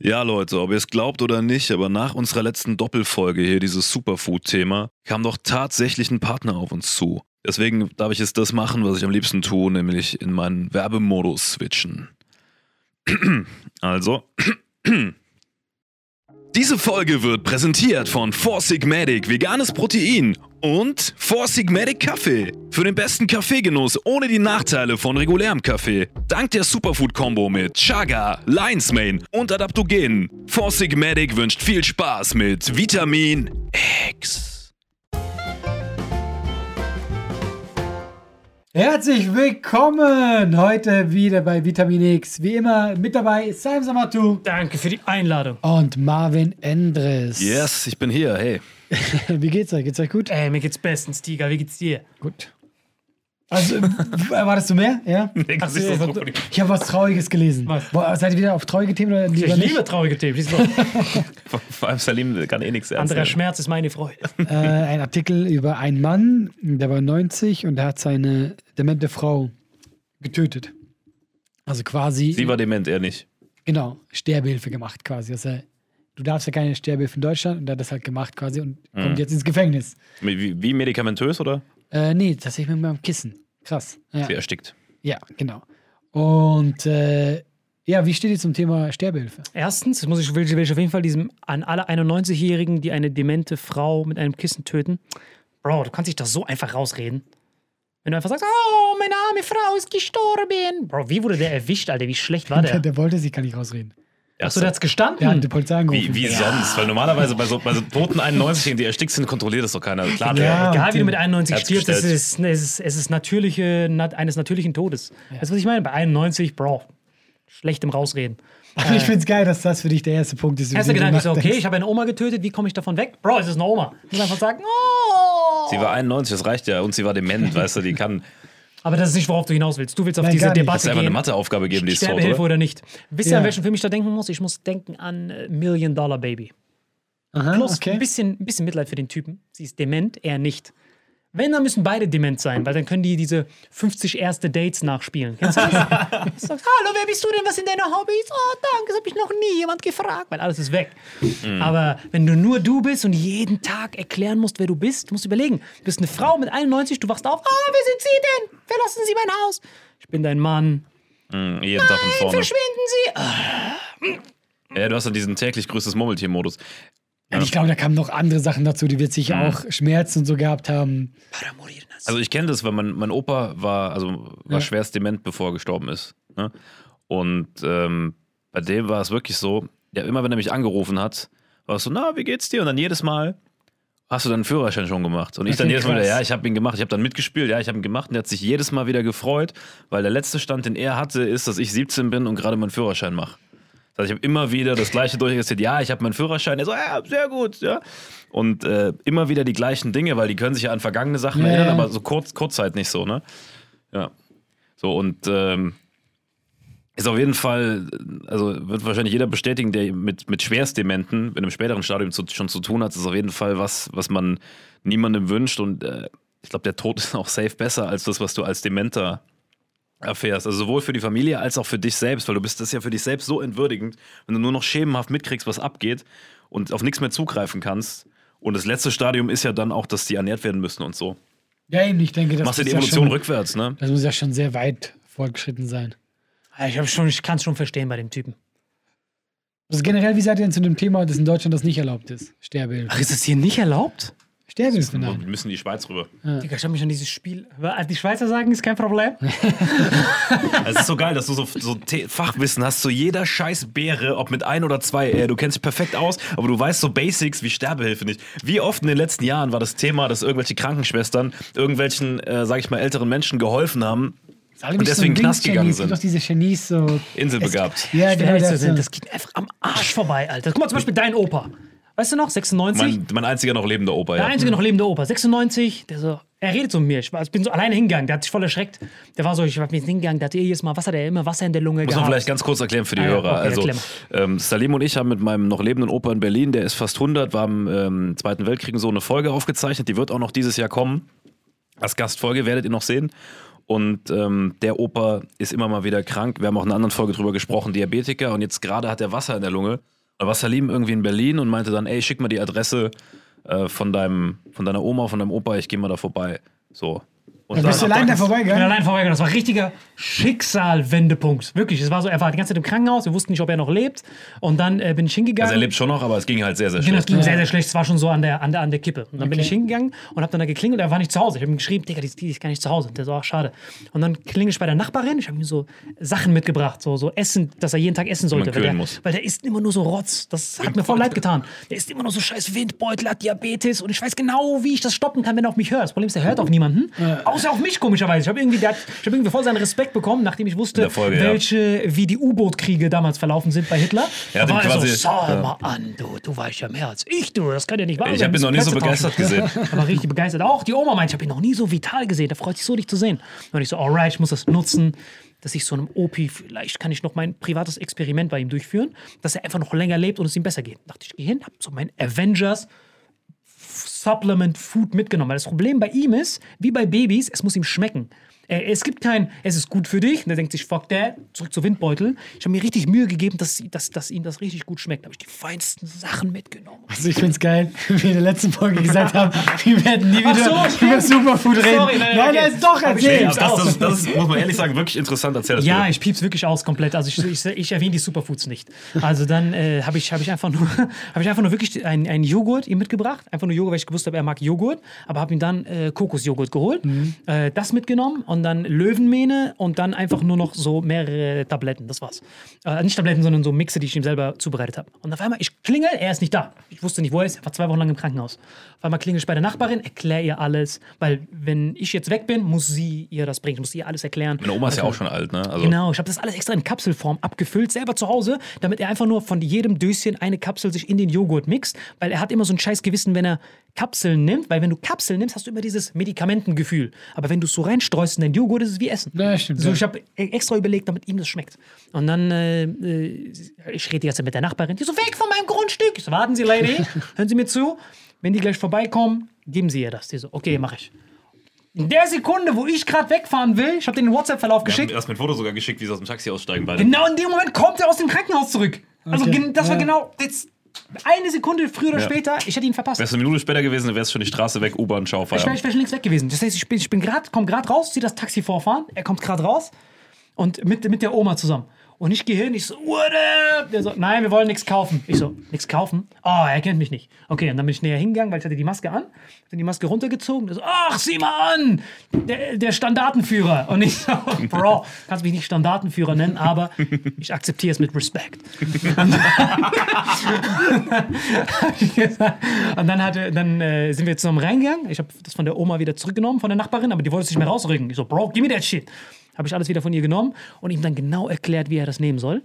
Ja, Leute, ob ihr es glaubt oder nicht, aber nach unserer letzten Doppelfolge hier, dieses Superfood-Thema, kam doch tatsächlich ein Partner auf uns zu. Deswegen darf ich jetzt das machen, was ich am liebsten tue, nämlich in meinen Werbemodus switchen. also. Diese Folge wird präsentiert von Four Sigmatic Veganes Protein und Four Sigmatic Kaffee. Für den besten Kaffeegenuss ohne die Nachteile von regulärem Kaffee. Dank der Superfood-Kombo mit Chaga, Lion's Mane und Adaptogen. Four Sigmatic wünscht viel Spaß mit Vitamin X. Herzlich willkommen heute wieder bei Vitamin X. Wie immer mit dabei ist Sam Samatu Danke für die Einladung. und Marvin Endres. Yes, ich bin hier, hey. Wie geht's euch? Geht's euch gut? Ey, mir geht's bestens, Tiger. Wie geht's dir? Gut. Also, äh, erwartest du mehr? Ja? Ach so, was- Ich habe was Trauriges gelesen. Was? Boah, seid ihr wieder auf traurige Themen oder lieber Ich nicht? liebe traurige Themen. Vor allem Salim kann eh nichts Anderer Schmerz ist meine Freude. äh, ein Artikel über einen Mann, der war 90 und der hat seine demente Frau getötet. Also quasi, Sie war dement, er nicht. genau, Sterbehilfe gemacht quasi. Also, du darfst ja keine Sterbehilfe in Deutschland und er hat das halt gemacht quasi und Mhm. kommt jetzt ins Gefängnis. Wie, wie medikamentös, oder? Äh, nee, tatsächlich mit meinem Kissen. Krass. Ja, Sie erstickt. ja genau. Und äh, ja, wie steht ihr zum Thema Sterbehilfe? Erstens, muss ich, will, will ich auf jeden Fall diesem an alle 91-Jährigen, die eine demente Frau mit einem Kissen töten. Bro, du kannst dich doch so einfach rausreden. Wenn du einfach sagst, oh, meine arme Frau ist gestorben. Bro, wie wurde der erwischt, Alter? Wie schlecht war Der, der? der wollte sich gar nicht rausreden. Achso, der hat's gestanden. Der hat die Polizei angerufen. Wie, wie sonst? Weil normalerweise bei so, bei so toten 91 die erstickt sind, kontrolliert das doch keiner. Klar, Ja. Egal wie du und mit 91 Herz stirbst, es ist, es ist, es ist natürliche, nat, eines natürlichen Todes. Weißt du, was ich meine? Bei 91, Bro, schlecht im Rausreden. Aber ich find's geil, dass das für dich der erste Punkt ist. Erster Gedanke ist so, okay, ich habe eine Oma getötet, wie komme ich davon weg? Bro, es ist eine Oma. Ich muss einfach sagen, oh. sie war 91, das reicht ja. Und sie war dement, weißt du, die kann. Aber das ist nicht, worauf du hinaus willst. Du willst auf Nein, diese Debatte ist einfach eine. Matheaufgabe geben, die ist tot, oder? oder nicht. Wisst ihr, Ja. an welchen Film ich da denken muss? Ich muss denken an äh, Million Dollar Baby. Aha, Plus okay. ein, bisschen, ein bisschen Mitleid für den Typen. Sie ist dement, er nicht. Wenn, dann müssen beide dement sein, weil dann können die diese 50 erste Dates nachspielen. Kennst du das? Du sagst, hallo, wer bist du denn? Was sind deine Hobbys? Oh, danke, das habe ich noch nie jemand gefragt, weil alles ist weg. Aber wenn du nur du bist und jeden Tag erklären musst, wer du bist, musst du überlegen. Du bist eine Frau mit 91, du wachst auf. Ah, wer sind Sie denn? Verlassen Sie mein Haus. Ich bin dein Mann. Mhm, jeden Tag von vorne. Verschwinden Sie. Ah, Ja, du hast dann diesen täglich größtes Murmeltier-Modus. Und ich glaube, da kamen noch andere Sachen dazu, die wird sicher Mhm. auch Schmerzen und so gehabt haben. Also ich kenne das, weil mein, mein Opa war, also war Ja. schwerst dement, bevor er gestorben ist. Ne? Und ähm, bei dem war es wirklich so, ja, immer wenn er mich angerufen hat, war es so, na, wie geht's dir? Und dann jedes Mal, hast du deinen Führerschein schon gemacht? Und ich dann Okay, jedes Mal, wieder, ja, ich habe ihn gemacht, ich habe dann mitgespielt, ja, ich habe ihn gemacht und er hat sich jedes Mal wieder gefreut, weil der letzte Stand, den er hatte, ist, dass ich 17 bin und gerade meinen Führerschein mache. Das heißt, ich habe immer wieder das gleiche durchgesetzt, ja, ich habe meinen Führerschein, er so, ja, sehr gut, ja. Und äh, immer wieder die gleichen Dinge, weil die können sich ja an vergangene Sachen Ja, erinnern, aber so kurz, Kurzzeit nicht so, ne? Ja. So, und ähm, ist auf jeden Fall, also wird wahrscheinlich jeder bestätigen, der mit, mit Schwerstdementen in einem späteren Stadium zu, schon zu tun hat, ist auf jeden Fall was, was man niemandem wünscht. Und äh, ich glaube, der Tod ist auch safe besser als das, was du als Dementer erfährst. Also sowohl für die Familie als auch für dich selbst, weil du bist das ja für dich selbst so entwürdigend, wenn du nur noch schemenhaft mitkriegst, was abgeht und auf nichts mehr zugreifen kannst. Und das letzte Stadium ist ja dann auch, dass die ernährt werden müssen und so. Ja, eben, ich denke, das, Machst du die ist ja Evolution schon, rückwärts, ne? das muss ja schon sehr weit fortgeschritten sein. Ich, schon- ich kann es schon verstehen bei dem Typen. Also generell, wie seid ihr denn zu dem Thema, dass in Deutschland das nicht erlaubt ist? Sterbehilfe. Ach, ist das hier nicht erlaubt? Sterbehilfe, Wir müssen in die Schweiz rüber. Digga, ich habe mich an dieses Spiel. Die Schweizer sagen, ist kein Problem. Es ist so geil, dass du so, so Fachwissen hast zu jeder scheiß Beere, ob mit ein oder zwei. Äh, du kennst dich perfekt aus, aber du weißt so Basics wie Sterbehilfe nicht. Wie oft in den letzten Jahren war das Thema, dass irgendwelche Krankenschwestern irgendwelchen, äh, sag ich mal, älteren Menschen geholfen haben, Und deswegen so Knast gegangen. Es sind. doch diese Genies so. inselbegabt. Ja, genau. Das, so. das geht mir einfach am Arsch vorbei, Alter. Guck mal, zum Beispiel dein Opa. Weißt du noch, 96? Mein, mein einziger noch lebender Opa, der ja. einzige noch lebende Opa, 96, der so, er redet so mit mir. Ich, war, ich bin so alleine hingegangen, der hat sich voll erschreckt. Der war so, ich bin hingegangen, der hatte jedes Mal Wasser, der hat immer Wasser in der Lunge Muss man gehabt. vielleicht ganz kurz erklären für die Ah ja, Hörer. okay, also, ähm, Salim und ich haben mit meinem noch lebenden Opa in Berlin, der ist fast 100, war im ähm, Zweiten Weltkrieg so eine Folge aufgezeichnet. Die wird auch noch dieses Jahr kommen. Als Gastfolge werdet ihr noch sehen. Und ähm, der Opa ist immer mal wieder krank. Wir haben auch in einer anderen Folge drüber gesprochen, Diabetiker. Und jetzt gerade hat er Wasser in der Lunge. Da war Salim irgendwie in Berlin und meinte dann, ey, schick mal die Adresse äh, von, deinem, von deiner Oma, von deinem Opa, ich gehe mal da vorbei. So. Und Da bist du dann- allein da Ich bin vorbeigegangen? allein vorbeigegangen. Das war ein richtiger Schicksal-Wendepunkt. Wirklich. Es war so, er war die ganze Zeit im Krankenhaus, wir wussten nicht, ob er noch lebt. Und dann äh, bin ich hingegangen. Also er lebt schon noch, aber es ging halt sehr, sehr Genau, schnell. es ging sehr, sehr schlecht. Es war schon so an der, an der, an der Kippe. Und dann bin Okay. ich hingegangen und habe dann da geklingelt. Er war nicht zu Hause. Ich habe ihm geschrieben, Digga, die, die ist gar nicht zu Hause. Der so, ach, schade. Und dann klingel ich bei der Nachbarin. Ich habe ihm so Sachen mitgebracht, so, so Essen, dass er jeden Tag essen sollte. Weil der, muss. weil der isst immer nur so Rotz. Das hat mir voll leid getan. Der isst immer nur so scheiß Windbeutel, hat Diabetes und ich weiß genau, wie ich das stoppen kann, wenn er auf mich hört. Das Problem ist, er hört auf niemanden. Außer außer auf mich komischerweise. Ich habe irgendwie, der hat- ich hab irgendwie voll seinen Respekt bekommen, nachdem ich wusste, Folge, ja. welche, wie die U-Boot-Kriege damals verlaufen sind bei Hitler. Er hat Da war quasi- so, schau ja. mal an, du, du weißt ja mehr als ich, du, das kann ja nicht wahr Ich sein. habe ihn noch nie so begeistert tauschen. gesehen. Er war richtig begeistert. Auch die Oma meint, ich habe ihn noch nie so vital gesehen. Der freut sich so, dich zu sehen. Und ich so, alright, ich muss das nutzen, dass ich so einem Opi, vielleicht kann ich noch mein privates Experiment bei ihm durchführen, dass er einfach noch länger lebt und es ihm besser geht. Dachte ich, geh hin, hab so mein Avengers Supplement Food mitgenommen. Weil das Problem bei ihm ist, wie bei Babys, es muss ihm schmecken. Äh, Es gibt kein, es ist gut für dich. Und er denkt sich, fuck that, zurück zu Windbeutel. Ich habe mir richtig Mühe gegeben, dass, dass, dass ihm das richtig gut schmeckt. Da habe ich die feinsten Sachen mitgenommen. Also ich find's geil, wie wir in der letzten Folge gesagt haben, wir werden nie wieder so, über Superfood reden. Sorry, nein, nein, okay. nein, ist doch erzählt. Das, das, das ist, muss man ehrlich sagen, wirklich interessant. Erzähl das Ja, bitte. ich piep's wirklich aus komplett. Also ich, ich, ich erwähne die Superfoods nicht. Also dann äh, habe ich, hab ich, einfach nur- hab ich einfach nur wirklich einen, einen Joghurt ihm mitgebracht. Einfach nur Joghurt, weil ich gewusst habe, er mag Joghurt. Aber habe ihm dann äh, Kokosjoghurt geholt. Äh, das mitgenommen und dann Löwenmähne und dann einfach nur noch so mehrere Tabletten. Das war's. Äh, nicht Tabletten, sondern so Mixe, die ich ihm selber zubereitet habe. Und auf einmal, ich klingel, er ist nicht da. Ich wusste nicht, wo er ist. Er war zwei Wochen lang im Krankenhaus. Auf einmal klingel ich bei der Nachbarin, erkläre ihr alles. Weil wenn ich jetzt weg bin, muss sie ihr das bringen. Ich muss ihr alles erklären. Meine Oma ist ja auch schon alt, ne? Also, Genau, ich habe das alles extra in Kapselform abgefüllt, selber zu Hause, damit er einfach nur von jedem Döschen eine Kapsel sich in den Joghurt mixt, weil er hat immer so ein scheiß Gewissen, wenn er Kapseln nimmt, weil wenn du Kapseln nimmst, hast du immer dieses Medikamentengefühl. Aber wenn du es so reinstreust in deinen Joghurt, ist es wie Essen. Ja, stimmt, So, ja. ich habe extra überlegt, damit ihm das schmeckt. Und dann, äh, äh, ich rede jetzt mit der Nachbarin, die so, weg von meinem Grundstück. Ich so, warten Sie, Lady, hören Sie mir zu. Wenn die gleich vorbeikommen, geben Sie ihr das. Die so, okay, mache ich. In der Sekunde, wo ich gerade wegfahren will, ich habe den Whatsapp-Verlauf wir haben geschickt, erst mit Foto sogar geschickt, wie sie aus dem Taxi aussteigen. Beide. Genau in dem Moment kommt er aus dem Krankenhaus zurück. Also Okay. das war Ja. genau jetzt eine Sekunde früher oder Ja. später. Ich hätte ihn verpasst. Wäre es eine Minute später gewesen, wäre es schon die Straße weg, U-Bahn, Schau, Ich wäre wär schon längst weg gewesen. Das heißt, ich bin, ich bin gerade, komme gerade raus, sehe das Taxi vorfahren. Er kommt gerade raus und mit, mit der Oma zusammen. Und ich gehe hin, ich so, what up? Der so, nein, wir wollen nichts kaufen. Ich so, nichts kaufen? Oh, er kennt mich nicht. Okay, und dann bin ich näher hingegangen, weil ich hatte die Maske an. Dann die Maske runtergezogen. Der so, ach, sieh mal an! Der, der Standartenführer. Und ich so, Bro, kannst mich nicht Standartenführer nennen, aber ich akzeptiere es mit Respekt. Und dann, hatte, dann äh, sind wir zusammen reingegangen. Ich habe das von der Oma wieder zurückgenommen, von der Nachbarin, aber die wollte es nicht mehr rausrücken. Ich so, Bro, give me that shit. Habe ich alles wieder von ihr genommen und ihm dann genau erklärt, wie er das nehmen soll.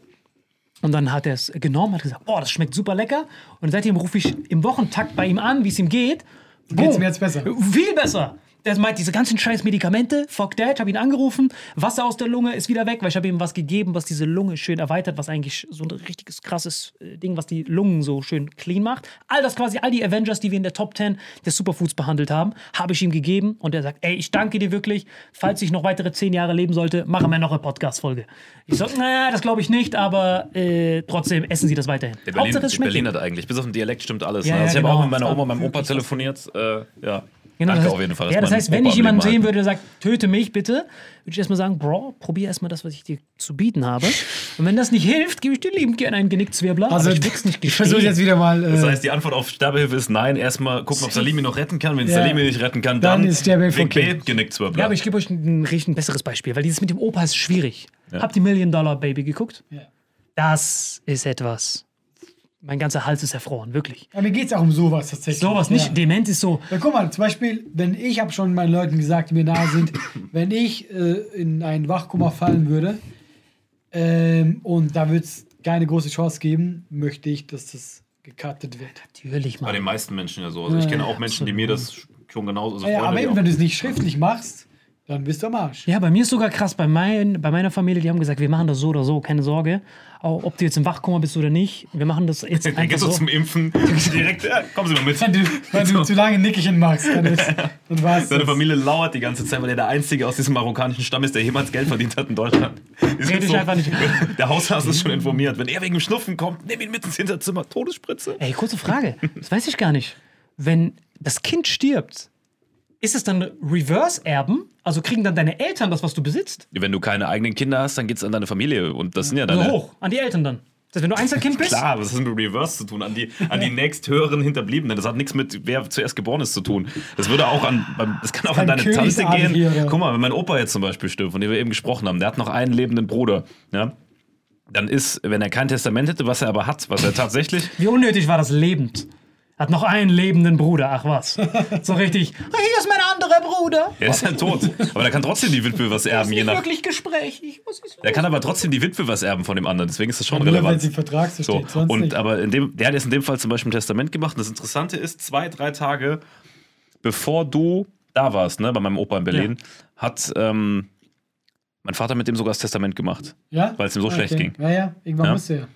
Und dann hat er es genommen, hat gesagt, boah, das schmeckt super lecker. Und seitdem rufe ich im Wochentakt bei ihm an, wie es ihm geht. Geht's Boom. mir jetzt besser? Viel besser. Der meint, diese ganzen scheiß Medikamente, fuck that, habe ihn angerufen, Wasser aus der Lunge ist wieder weg, weil ich habe ihm was gegeben, was diese Lunge schön erweitert, was eigentlich so ein richtiges krasses äh, Ding, was die Lungen so schön clean macht. All das quasi, all die Avengers, die wir in der Top 10 der Superfoods behandelt haben, habe ich ihm gegeben und er sagt, ey, ich danke dir wirklich, falls ich noch weitere zehn Jahre leben sollte, machen wir noch eine Podcast-Folge. Ich so, naja, das glaube ich nicht, aber äh, trotzdem essen Sie das weiterhin. Der Berlin, Hauptsache, es schmeckt Berlin hat eigentlich, bis auf den Dialekt stimmt alles. Ja, ne? ja, also ich habe genau. auch mit meiner Oma und meinem Opa telefoniert. Äh, ja. Genau, Danke das heißt, auf jeden Fall. Ja, das heißt, wenn Opa ich jemanden sehen würde, der sagt, töte mich bitte, würde ich erstmal sagen, Bro, probier erstmal das, was ich dir zu bieten habe. Und wenn das nicht hilft, gebe ich dir liebend gerne einen Genickzwirbler. Also aber ich nicht ich versuche jetzt wieder mal. Äh, Das heißt, die Antwort auf Sterbehilfe ist nein. Erstmal gucken, ob Salimi noch retten kann. Wenn Ja. Salimi nicht retten kann, Dann dann, ist Sterbehilfe Weg okay. Genickzwirbler. Ja, aber ich gebe euch ein, richtig ein besseres Beispiel, weil dieses mit dem Opa ist schwierig. Habt ihr Million Dollar Baby geguckt? Ja. Das ist etwas. Mein ganzer Hals ist erfroren, wirklich. ja, mir geht es auch um sowas tatsächlich. Sowas nicht. Ja. Dement ist so. Ja, guck mal, zum Beispiel, wenn ich habe schon meinen Leuten gesagt, die mir nahe sind, wenn ich äh, in einen Wachkoma fallen würde ähm, und da wird es keine große Chance geben, möchte ich, dass das gecuttet wird. Natürlich, Bei Mann. den meisten Menschen ja so. Also ich kenne auch Menschen, die mir das schon genauso. Also Ja, aber eben, wenn du es nicht schriftlich machst, dann bist du am Arsch. Ja, bei mir ist sogar krass. Bei, mein, bei meiner Familie, die haben gesagt, wir machen das so oder so, keine Sorge. Auch, ob du jetzt im Wachkoma bist oder nicht, wir machen das jetzt Dann einfach gehst du so. zum Impfen direkt, ja, kommen Sie mal mit. Wenn du, wenn du zu lange Nickerchen machst, dann, ist, dann war's Seine das. Familie lauert die ganze Zeit, weil er der Einzige aus diesem marokkanischen Stamm ist, der jemals Geld verdient hat in Deutschland. Red ich einfach nicht. Der Hausarzt ist schon informiert. Wenn er wegen dem Schnupfen kommt, nimm ihn mit ins Hinterzimmer. Todesspritze. Ey, kurze Frage. Das weiß ich gar nicht. Wenn das Kind stirbt, ist es dann Reverse-Erben? Also kriegen dann deine Eltern das, was du besitzt? Wenn du keine eigenen Kinder hast, dann geht es an deine Familie. Und das sind ja deine. So hoch, an die Eltern dann. Das heißt, wenn du Einzelkind bist, Klar, was hat mit Reverse zu tun? An die, an die nächsthöheren Hinterbliebenen. Das hat nichts mit wer zuerst geboren ist zu tun. Das würde auch an, das kann auch an Ein deine Tante Königsadel gehen. hier? Guck mal, wenn mein Opa jetzt zum Beispiel stirbt, von dem wir eben gesprochen haben, der hat noch einen lebenden Bruder, ja, dann ist, wenn er kein Testament hätte, was er aber hat, was er tatsächlich, wie unnötig war das lebend? Hat noch einen lebenden Bruder, ach was. So richtig, "Ah, hier ist mein anderer Bruder. Er ist ja tot. Aber da kann trotzdem die Witwe was erben, je nach. Wirklich gesprächig. Was ist Der kann aber trotzdem die Witwe was erben von dem anderen. Deswegen ist das schon Nur wenn relevant. sie im Vertrag so So, steht, sonst und nicht. aber in dem, der hat jetzt in dem Fall zum Beispiel ein Testament gemacht. Und das Interessante ist, zwei, drei Tage bevor du da warst, ne, bei meinem Opa in Berlin, hat ähm, mein Vater mit dem sogar das Testament gemacht. ja? weil es ihm so schlecht ging. Ja, ja, irgendwann Ja. musste er.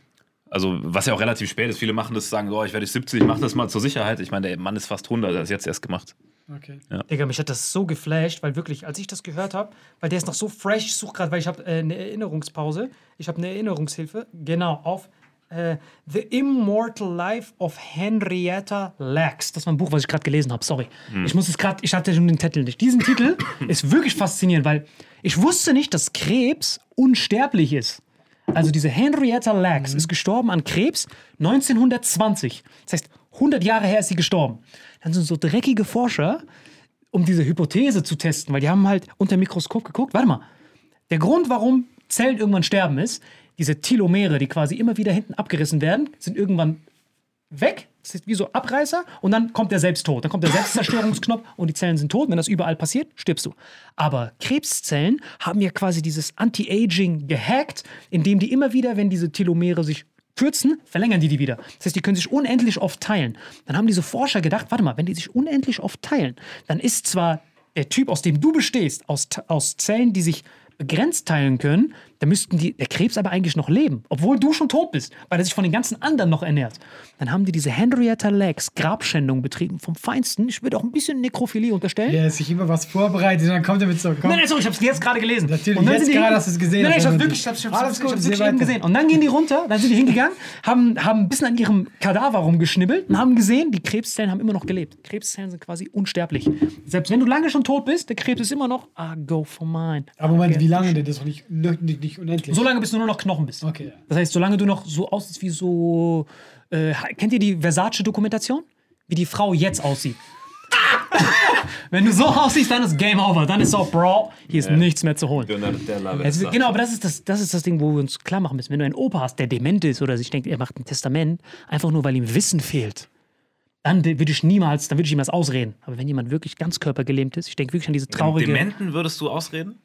Also, was ja auch relativ spät ist. Viele machen das, sagen, oh, ich werde 70, ich mache das mal zur Sicherheit. Ich meine, der Mann ist fast 100, er hat es jetzt erst gemacht. Okay. Digga, mich hat das so geflasht, weil wirklich, als ich das gehört habe, weil der ist noch so fresh, ich suche gerade, weil ich habe äh, eine Erinnerungspause, ich habe eine Erinnerungshilfe, genau, auf äh, The Immortal Life of Henrietta Lacks. Das war ein Buch, was ich gerade gelesen habe, sorry. Ich muss es gerade, ich hatte schon den Titel nicht. Diesen Titel ist wirklich faszinierend, weil ich wusste nicht, dass Krebs unsterblich ist. Also diese Henrietta Lacks ist gestorben an Krebs 1920. Das heißt, 100 Jahre her ist sie gestorben. Dann sind so dreckige Forscher, um diese Hypothese zu testen, weil die haben halt unter dem Mikroskop geguckt. Warte mal, der Grund, warum Zellen irgendwann sterben, ist, diese Telomere, die quasi immer wieder hinten abgerissen werden, sind irgendwann weg. Das ist wie so Abreißer und dann kommt der Selbsttod. Dann kommt der Selbstzerstörungsknopf und die Zellen sind tot. Wenn das überall passiert, stirbst du. Aber Krebszellen haben ja quasi dieses Anti-Aging gehackt, indem die immer wieder, wenn diese Telomere sich kürzen, verlängern die die wieder. Das heißt, die können sich unendlich oft teilen. Dann haben diese Forscher gedacht, warte mal, wenn die sich unendlich oft teilen, dann ist zwar der Typ, aus dem du bestehst, aus, aus Zellen, die sich begrenzt teilen können, dann müssten die, der Krebs aber eigentlich noch leben, obwohl du schon tot bist, weil er sich von den ganzen anderen noch ernährt. Dann haben die diese Henrietta Lacks Grabschändung betrieben vom Feinsten. Ich würde auch ein bisschen Nekrophilie unterstellen. Der ist sich immer was vorbereitet und dann kommt er mit so. Komm. Nein, nein, sorry, ich hab's jetzt gerade gelesen. Natürlich, Und dann jetzt gerade hast du's gesehen, Nein, nein, ich hab's war wirklich, ich hab's, ich hab's, Alles ich gut, hab's wirklich eben gesehen. Und dann gehen die runter, dann sind die hingegangen, haben, haben ein bisschen an ihrem Kadaver rumgeschnibbelt und haben gesehen, die Krebszellen haben immer noch gelebt. Krebszellen sind quasi unsterblich. Selbst wenn du lange schon tot bist, der Krebs ist immer noch, ah, go for mine. Aber Moment, wie lange denn? Das ist doch nicht, nicht, nicht unendlich. So lange, bis du nur noch Knochen bist. Okay. Das heißt, solange du noch so aussiehst wie so. Äh, kennt ihr die Versace-Dokumentation? Wie die Frau jetzt aussieht. Wenn du so aussiehst, dann ist Game Over. Dann ist auch, Bro, hier ist nichts mehr zu holen. Wird, genau, aber das ist das, das ist das Ding, wo wir uns klar machen müssen. Wenn du einen Opa hast, der dement ist oder sich denkt, er macht ein Testament, einfach nur, weil ihm Wissen fehlt, dann würde ich niemals, dann würde ich ihm das ausreden. Aber wenn jemand wirklich ganz körpergelähmt ist, ich denke wirklich an diese traurige. Dementen würdest du ausreden?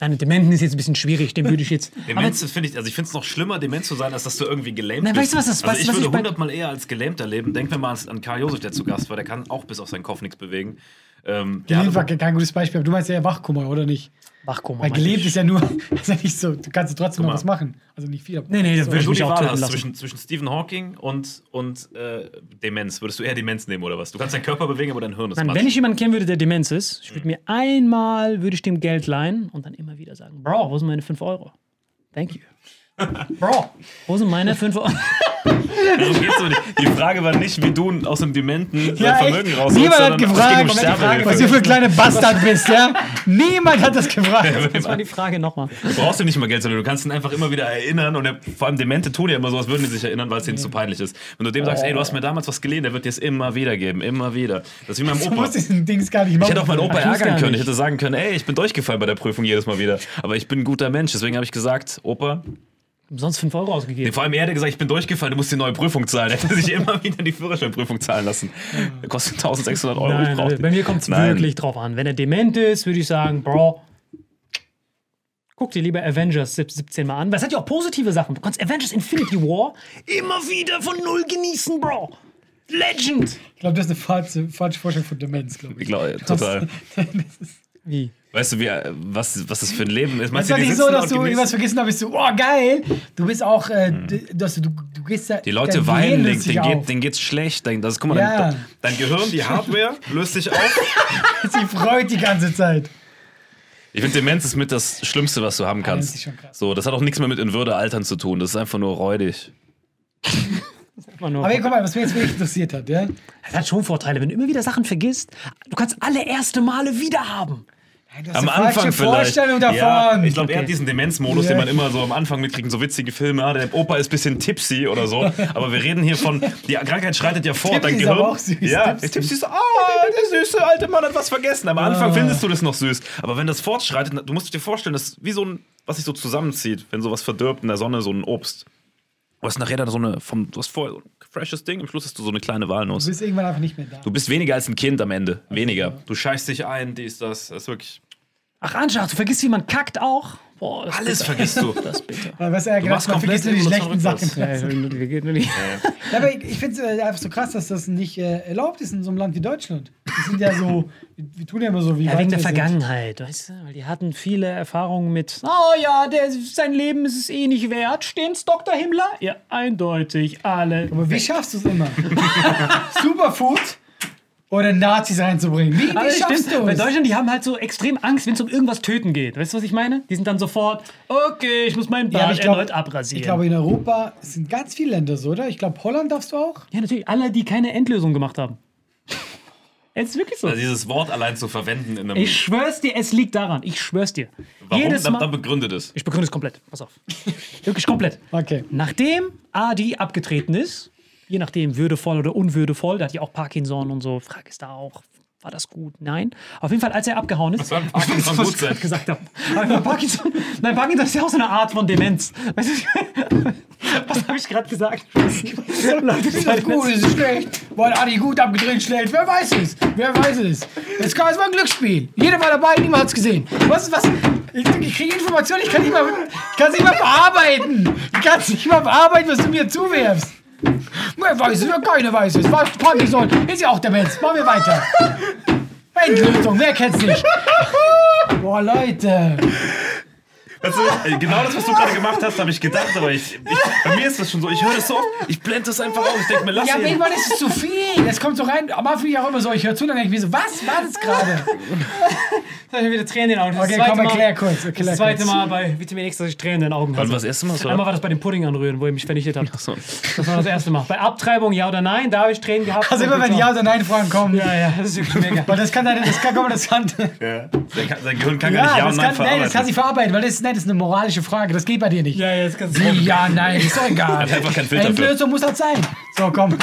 Nein, mit Dementen ist jetzt ein bisschen schwierig, dem würde ich jetzt. Demenz finde ich, also ich finde es noch schlimmer, dement zu sein, als dass du irgendwie gelähmt Nein, bist. weißt du, was das- also ich was würde hundertmal eher als gelähmt erleben. Denk mir mal an- an Karl Josef, der zu Gast war. Der kann auch bis auf seinen Kopf nichts bewegen. Ähm, der Gelebt war kein gutes Beispiel, aber du meinst ja Wachkummer, oder nicht? Wachkoma. Weil gelebt ich. ist ja nur, ist ja nicht so, du kannst ja trotzdem noch mal. was machen. Also nicht viel. Nee, nee, das so. würde ich mich auch töten lassen. zwischen, zwischen Stephen Hawking und, und äh, Demenz, würdest du eher Demenz nehmen oder was? Du kannst deinen Körper bewegen, aber dein Hirn ist Nein, wenn ich jemanden kennen würde, der Demenz ist, ich würde mir einmal, würde ich dem Geld leihen und dann immer wieder sagen, Bro, wo sind meine 5 Euro? Thank you. Bro, wo sind meine 5 Euro? Darum geht's aber nicht. Die Frage war nicht, wie du aus einem Dementen Ja, dein Vermögen rausholst, Niemand hat gefragt, um Frage, was du für ein kleiner Bastard bist, ja? Niemand hat das gefragt. Das war die Frage nochmal. Du brauchst ihm nicht mal Geld, sondern du kannst ihn einfach immer wieder erinnern. Und er, vor allem Demente tun ja immer so, als würden die sich erinnern, weil es ihnen zu peinlich ist. Wenn du dem sagst, ey, du hast mir damals was geliehen, der wird dir es immer wieder geben, immer wieder. Das ist wie meinem Opa. musst diesen Dings gar nicht machen. Ich hätte auch meinen Opa ärgern können. Ich hätte sagen können, ey, ich bin durchgefallen bei der Prüfung jedes Mal wieder. Aber ich bin ein guter Mensch. Deswegen habe ich gesagt, Opa, Umsonst 5 Euro ausgegeben. vor allem er hätte gesagt, ich bin durchgefallen, du musst die neue Prüfung zahlen. Er hätte sich immer wieder die Führerscheinprüfung zahlen lassen. Der kostet 1600 Euro. Nein, brauch die. bei mir kommt es Nein. wirklich drauf an. Wenn er dement ist, würde ich sagen, Bro, guck dir lieber Avengers 17 mal an. Weil es hat ja auch positive Sachen. Du kannst Avengers Infinity War immer wieder von Null genießen, Bro. Legend. Ich glaube, das ist eine falsche, falsche Vorstellung von Demenz, glaube Ich ich. glaube, total. Wie? Weißt du, wie, äh, was, was das für ein Leben ist? Es Meinst ist doch die nicht so, dass du irgendwas vergessen hast, bist du, oh geil, du bist auch, äh, dass du, du, du gehst da. Die Leute weinen, denen, auf. geht, denen geht's schlecht. Dein- Das, guck mal, Ja. dein, dein Gehirn, die Hardware, löst sich auf. Sie freut die ganze Zeit. Ich finde, Demenz ist mit das Schlimmste, was du haben das kannst. ist schon krass. So, das hat auch nichts mehr mit in Würde altern zu tun. Das ist einfach nur räudig. Nur- Aber hier, guck mal, was mich jetzt wirklich interessiert hat, ja? Das hat schon Vorteile, wenn du immer wieder Sachen vergisst. Du kannst alle erste Male wieder haben. Du hast Am eine Anfang vielleicht. Vorstellung davon. Ja, ich glaube, er Okay. hat diesen Demenzmodus, Ja. den man immer so am Anfang mitkriegt, so witzige Filme. ah, Der Opa ist ein bisschen tipsy oder so. Aber wir reden hier von, die Krankheit schreitet ja fort. Dein ist Gehirn. auch süß. Ja, Tipsy. tipsy ist, ah, der süße alte Mann hat was vergessen. Am Anfang Ah. findest du das noch süß. Aber wenn das fortschreitet, du musst dir vorstellen, das ist wie so ein, was sich so zusammenzieht, wenn sowas verdirbt in der Sonne, so ein Obst. Du hast nachher dann so eine, vom, du hast vorher so ein freshes Ding, am Schluss hast du so eine kleine Du Walnuss. bist irgendwann einfach nicht mehr da. Du bist weniger als ein Kind am Ende. Weniger. Du scheißt dich ein, dies, das. Das ist wirklich. Ach, Anja, du vergisst, wie man kackt auch? Boah, Alles bitter. vergisst du. Das. Aber was er machst man komplett vergisst nur die schlechten Sachen. Ja, aber ich, ich finde es äh, einfach so krass, dass das nicht äh, erlaubt ist in so einem Land wie Deutschland. Wir sind ja so, wir, wir tun ja immer so wie Ja, wegen der wir sind. Vergangenheit, weißt du? Weil die hatten viele Erfahrungen mit, oh ja, der, sein Leben ist es eh nicht wert. Stimmt's, Dr. Himmler? Ja, eindeutig, alle. Aber wie schaffst du es immer? Superfood oder Nazis reinzubringen? Wie, wie Aber schaffst stimmt, du bei? Deutschland, die haben halt so extrem Angst, wenn es um irgendwas töten geht. Weißt du, was ich meine? Die sind dann sofort, okay, ich muss meinen Ja, Bart ich glaub- erneut abrasieren. Ich glaube, in Europa sind ganz viele Länder so, oder? Ich glaube, Holland darfst du auch. ja, natürlich, alle, die keine Endlösung gemacht haben. Es ist wirklich so. Also dieses Wort allein zu verwenden in einem. Ich schwör's dir, es liegt daran. Ich schwör's dir. Warum? Jedes Dann, Mal. dann begründet es. ich begründe es komplett. Pass auf. Wirklich komplett. Okay. Nachdem Adi abgetreten ist, je nachdem würdevoll oder unwürdevoll, da hat ja auch Parkinson und so, Frage ist da auch, war das gut? Nein. Auf jeden Fall, als er abgehauen ist. soll Parkinson was gut ich sein? gerade gesagt habe. Aber Parkinson, nein, Parkinson ist ja auch so eine Art von Demenz. Weißt du, was habe ich gerade gesagt? Leute, Ist das gut, ist es schlecht? Weil Adi gut abgedreht, schlecht. Wer weiß es? Wer weiß es? Jetzt kann es mal ein Glücksspiel. Jeder war dabei, niemand hat's gesehen. Was ist was? Ich, ich kriege Informationen, ich kann nicht mal, ich kann nicht mal bearbeiten. Ich kann nicht mal bearbeiten, was du mir zuwerfst. Wer weiß es? Wer keiner weiß es. Was Parkinson ist ja auch der Mensch. Machen wir weiter. Endlösung, wer kennt's nicht? Boah, Leute. Weißt du, äh, genau das, was du gerade gemacht hast, habe ich gedacht, aber ich, ich, bei mir ist das schon so. Ich höre das so oft, ich blende das einfach aus. Ich denke mir, lass Ja, aber ihn. irgendwann ist es zu viel. Es kommt so rein. Am Anfang ja auch immer so. Ich höre zu, dann denke ich mir so, was war das gerade? Da hab ich wieder Tränen in den Augen. Das Okay, zweite komm, Mal- erklär kurz, erklär das zweite kurz. Mal bei Vitamin X, dass ich Tränen in den Augen Wann hatte. war das erste Mal so? Einmal war das bei dem Pudding anrühren, wo er mich vernichtet hat. Das war das erste Mal. Bei Abtreibung, ja oder nein, da habe ich Tränen gehabt. Also immer wenn Ja oder Nein Fragen kommen. Ja, ja, das ist wirklich mega. Weil das kann deine, das kann, guck mal, das kann, Ja. Sein, Gehirn kann gar ja, nicht Ja das und Nein kann, nein, das kann sie verarbeiten. verarbeiten, weil das ist, nein, das ist eine moralische Frage, das geht bei dir nicht. Ja, ja, das kannst du Wie, ja, nein, ist doch egal. Hat einfach keinen Filter für. Endlösung muss das sein. So, komm.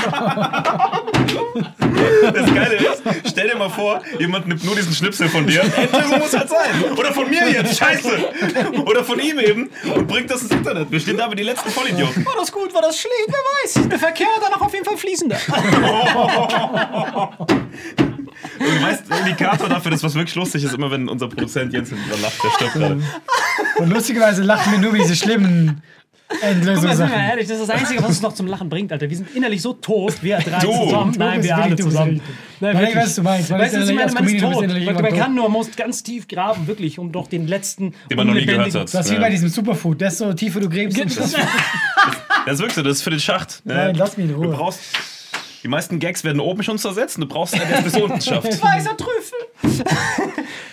Das Geile ist, stell dir mal vor, jemand nimmt nur diesen Schnipsel von dir. Endlösung muss halt sein. Oder von mir jetzt, scheiße. Oder von ihm eben und bringt das ins Internet. Wir stehen da wie die letzten Vollidioten. War das gut, war das schlecht? Wer weiß. Der Verkehr danach auf jeden Fall fließender. Und du weißt, Indikator dafür, dass was wirklich lustig ist, immer wenn unser Produzent Jens hinten lacht, der stirbt gerade. Und lustigerweise lachen wir nur über diese schlimmen Guck mal, sind wir Endlösungssachen. ehrlich, das ist das Einzige, was uns noch zum Lachen bringt, Alter. Wir sind innerlich so tot, wir drei Du. zusammen. Du Nein, wir alle du zusammen. Nein, Nein, ich wirklich. weiß, was du meinst. Weißt du, was ich meine? Man ist du tot. innerlich Man, man kann nur, man muss ganz tief graben, wirklich, um doch den letzten Den man noch nie gehört hat. Das ist wie Ja. bei diesem Superfood. Das ist so tiefer du gräbst. und Das ist wirklich so, das ist für den Schacht. ne? Nein, lass mich in Du Ruhe. brauchst. Die meisten Gags werden oben schon zersetzt und du brauchst einen, der es bis unten schafft. Weißer Trüffel.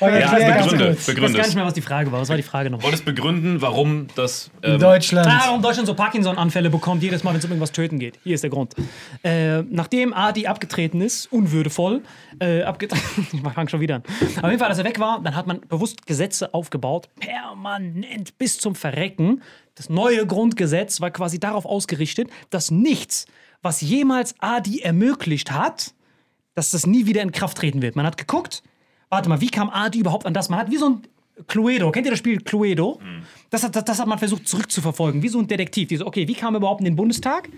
Okay, Ja, ganz begründe, kurz. Ich weiß gar begründe nicht mehr, was die Frage war. Was war die Frage noch? Wolltest begründen, warum das. In Ähm, Deutschland. Ah, warum Deutschland so Parkinson-Anfälle bekommt, jedes Mal, wenn es um irgendwas töten geht. Hier ist der Grund. Äh, nachdem Adi abgetreten ist, unwürdevoll, äh, abgetreten, ich fange schon wieder an. Auf jeden Fall, als er weg war, dann hat man bewusst Gesetze aufgebaut, permanent bis zum Verrecken. Das neue Grundgesetz war quasi darauf ausgerichtet, dass nichts, was jemals Adi ermöglicht hat, dass das nie wieder in Kraft treten wird. Man hat geguckt, warte mal, wie kam Adi überhaupt an das? Man hat wie so ein Cluedo, kennt ihr das Spiel Cluedo? Das, hat, das, das hat man versucht zurückzuverfolgen, wie so ein Detektiv. Die so, okay, wie kam er überhaupt in den Bundestag?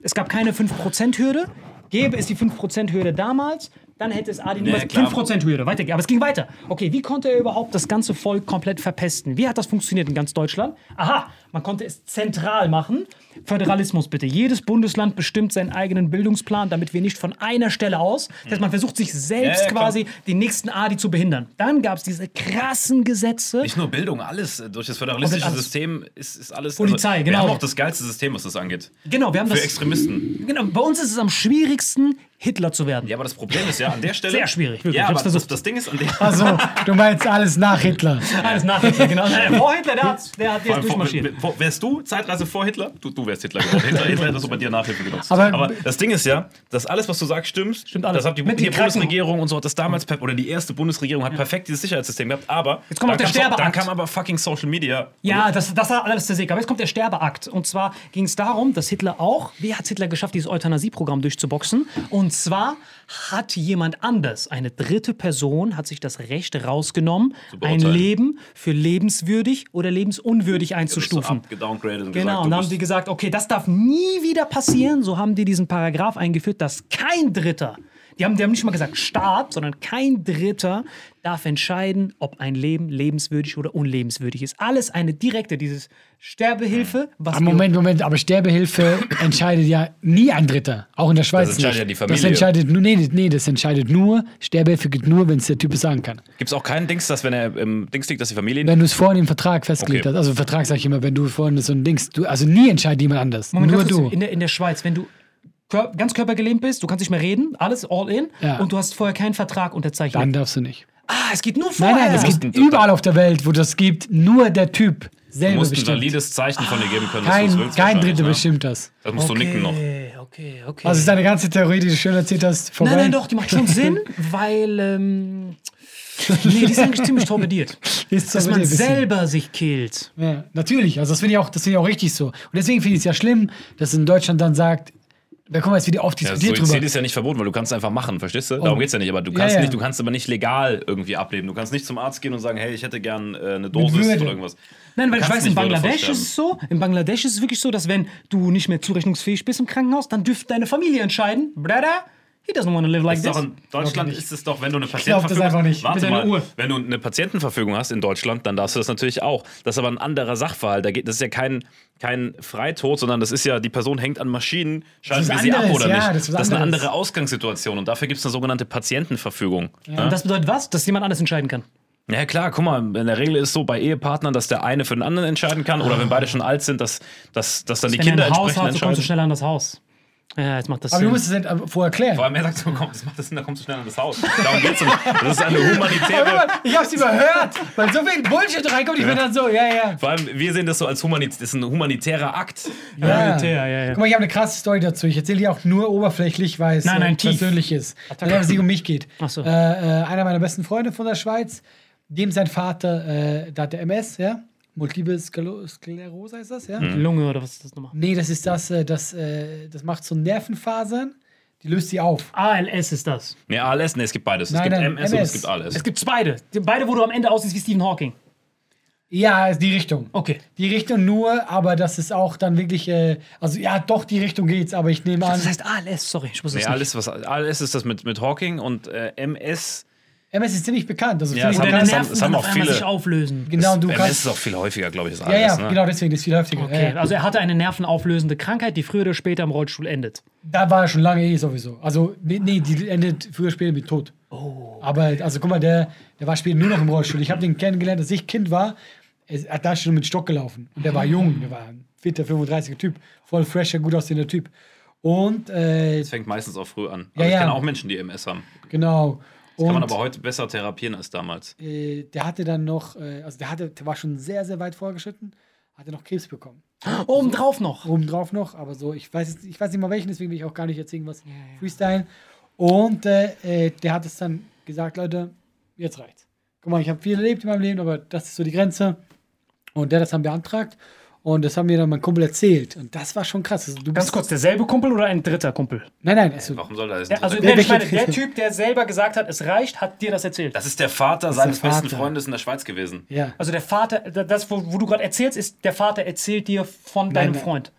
Es gab keine 5%-Hürde. Gäbe es die 5%-Hürde damals, dann hätte es Adi nur Ja, klar. 5%-Hürde. Weiter, aber es ging weiter. Okay, wie konnte er überhaupt das ganze Volk komplett verpesten? Wie hat das funktioniert in ganz Deutschland? Aha, man konnte es zentral machen. Föderalismus bitte. Jedes Bundesland bestimmt seinen eigenen Bildungsplan, damit wir nicht von einer Stelle aus. Das heißt, man versucht sich selbst Ja, ja, quasi den nächsten Adi zu behindern. Dann gab es diese krassen Gesetze. Nicht nur Bildung, alles. Durch das föderalistische alles. System ist, ist alles. Polizei, also, genau. Wir haben auch das geilste System, was das angeht. Genau, wir haben Für das. Extremisten. Genau, bei uns ist es am schwierigsten, Hitler zu werden. Ja, aber das Problem ist ja an der Stelle. Sehr schwierig, wirklich. Ja, aber das, das Ding ist an der. Also, du meinst alles nach Hitler. Alles nach Hitler, genau. Nein, Vor Hitler, der hat, der hat jetzt allem vor, wärst du Zeitreise vor Hitler? Du, du wärst Hitler geworden. Hitler, Hitler hätte so bei dir Nachhilfe genutzt. Aber- Aber, das Ding ist ja, dass alles, was du sagst, stimmt. Stimmt alles. Das hat die, die Kraken. Bundesregierung und so hat das damals, per- oder die erste Bundesregierung hat perfekt dieses Sicherheitssystem gehabt. Aber Jetzt kommt dann auch der Sterbeakt. Dann kam aber fucking Social Media. Ja, das, das hat alles zersägt. Aber jetzt kommt der Sterbeakt. Und zwar ging es darum, dass Hitler auch, wie hat Hitler geschafft, dieses Euthanasie-Programm durchzuboxen? Und zwar hat jemand anders, eine dritte Person, hat sich das Recht rausgenommen, ein. Leben für lebenswürdig oder lebensunwürdig einzustufen. Und Genau, gesagt, und haben die gesagt, okay, das darf nie wieder passieren. So haben die diesen Paragraph eingeführt, dass kein Dritter, die haben, die haben nicht mal gesagt Staat, sondern kein Dritter darf entscheiden, ob ein Leben lebenswürdig oder unlebenswürdig ist. Alles eine direkte, dieses Sterbehilfe, was Aber Moment, Moment, aber Sterbehilfe entscheidet ja nie ein Dritter. Auch in der Schweiz Das entscheidet nicht. ja die Das Familie. entscheidet nur, nee, nee, das entscheidet nur, Sterbehilfe geht nur, wenn es der Typ sagen kann. Gibt es auch keinen Dings, dass wenn er im Dings liegt, dass die Familie Wenn du es vorhin im Vertrag festgelegt Okay. hast, also Vertrag sag ich immer, wenn du vorhin so ein Dings, du, also nie entscheidet jemand anders, Moment, nur du. In der, in der Schweiz, wenn du ganz körpergelähmt bist, du kannst nicht mehr reden, alles all in, Ja. und du hast vorher keinen Vertrag unterzeichnet. Dann darfst du nicht. ah, es geht nur Nein, vorher. nein, es mussten- gibt überall auf der Welt, wo das gibt, nur der Typ Du selber musst ein valides Zeichen von dir geben können, dass du Kein, es willst. kein Dritter ne? bestimmt das. Das musst du nicken noch. Okay, okay, okay. Also ist deine ganze Theorie, die du schön erzählt hast, vorbei? Nein, nein, doch, die macht schon Sinn, weil. Ähm, nee, die ist eigentlich ziemlich torpediert. Ist Dass man selber sich killt. Ja, natürlich. Also das finde ich, auch- das finde ich auch richtig so. Und deswegen finde ich es ja schlimm, dass in Deutschland dann sagt, wir kommen jetzt wieder Ja, diskutiert Suizid drüber. ist ja nicht verboten, weil du kannst es einfach machen, verstehst du? Darum geht's ja nicht, aber du Ja, kannst ja. nicht, du kannst aber nicht legal irgendwie ableben. Du kannst nicht zum Arzt gehen und sagen, hey, ich hätte gern äh, eine Dosis oder irgendwas. Nein, weil ich weiß, in Bangladesch ist es so, in Bangladesch ist es wirklich so, dass wenn du nicht mehr zurechnungsfähig bist im Krankenhaus, dann dürfte deine Familie entscheiden, Brother, he doesn't want to live like Ist this. doch in Deutschland ist es doch, wenn du eine glaub das Patientenverfügung einfach nicht. Warte mal, Uhr. wenn du eine Patientenverfügung hast in Deutschland, dann darfst du das natürlich auch. Das ist aber ein anderer Sachverhalt. Da geht, das ist ja kein, kein Freitod, sondern das ist ja, die Person hängt an Maschinen, schalten Das wir sie ab oder ja, nicht. das ist das ist eine andere Ausgangssituation und dafür gibt es eine sogenannte Patientenverfügung. Ja. Und das bedeutet was? Dass jemand anders entscheiden kann. Ja klar, guck mal, in der Regel ist es so bei Ehepartnern, dass der eine für den anderen entscheiden kann oder wenn beide schon alt sind, dass, dass, dass dann die Wenn Kinder er ein Haus entsprechend hat, so kommst du entscheiden. schneller an das Haus. Ja, jetzt macht das Aber du Sinn. musst es nicht vorher klären. Vor allem er sagt so, komm, das macht das Sinn, da kommst du schnell an das Haus. Darum geht's nicht. Das ist eine Aber humanitäre... mal, ich hab's überhört, weil so viel Bullshit reinkommt, ich bin dann so, ja, ja. Vor allem, wir sehen das so als humanit das ist ein humanitärer Akt. Ja. ja, ja, ja. Guck mal, ich habe eine krasse Story dazu. Ich erzähle die auch nur oberflächlich, weil es Nein, nein, tief. persönlich ist. Weil es nicht um mich geht. Ach so. Äh, äh, einer meiner besten Freunde von der Schweiz, dem sein Vater, äh, da hat der MS, ja. Multiple Sklerose ist das, ja? Mhm. Lunge oder was ist das nochmal? Nee, das ist das, äh, das, äh, das macht so Nervenfasern, die löst die auf. ALS ist das. Nee, ALS, nee, es gibt beides. Es Nein, gibt nein, MS, und MS. es gibt ALS. Es gibt beide. Die- Beide, wo du am Ende aussiehst wie Stephen Hawking. Ja, ist die Richtung. Okay. Die Richtung nur, aber das ist auch dann wirklich, äh, also ja, doch, die Richtung geht's, aber ich nehme an, Das heißt ALS, sorry, ich Nee, es nicht. ALS, was, ALS ist das mit, mit Hawking und äh, MS, MS ist ziemlich bekannt. Also Ja, es haben- haben- haben auch viele- sich auflösen. Genau, du MS kannst. ist auch viel häufiger, glaube ich, als Ja, ALS. ja, ne? genau deswegen, ist viel häufiger. Okay, Ja, ja. also er hatte eine nervenauflösende Krankheit, die früher oder später im Rollstuhl endet. Da war er schon lange eh sowieso. Also, nee, die endet früher oder später mit Tod. Oh. Aber, also guck mal, der, der war später nur noch im Rollstuhl. Ich habe den kennengelernt, als ich Kind war. Er hat da schon mit Stock gelaufen. Und der war jung, der war ein fitter, 35er Typ. Voll fresher, gut aussehender Typ. Und, äh, Das fängt meistens auch früh an. Ja, Also ich ja. kenne auch Menschen, die MS haben. genau. Das kann man aber heute besser therapieren als damals. äh, der hatte dann noch, äh, also der, hatte, der war schon sehr, sehr weit vorgeschritten, hatte noch Krebs bekommen. Obendrauf noch. obendrauf noch, aber so, ich weiß, ich weiß nicht mal welchen, deswegen will ich auch gar nicht jetzt irgendwas freestylen. Und äh, äh, der hat es dann gesagt, Leute, jetzt reicht's. Guck mal, ich habe viel erlebt in meinem Leben, aber das ist so die Grenze. Und der hat das dann beantragt und das haben mir dann mein Kumpel erzählt. Und das war schon krass. Also, du Ganz bist- kurz, derselbe Kumpel oder ein dritter Kumpel? Nein, nein, also, Warum soll das? Der, also, nee, ich meine, der? Typ, der selber gesagt hat, es reicht, hat dir das erzählt. das ist der Vater der seines besten Vater. Freundes in der Schweiz gewesen. ja. Also der Vater, das, wo, wo du gerade erzählst, ist, der Vater erzählt dir von deinem nein. Freund.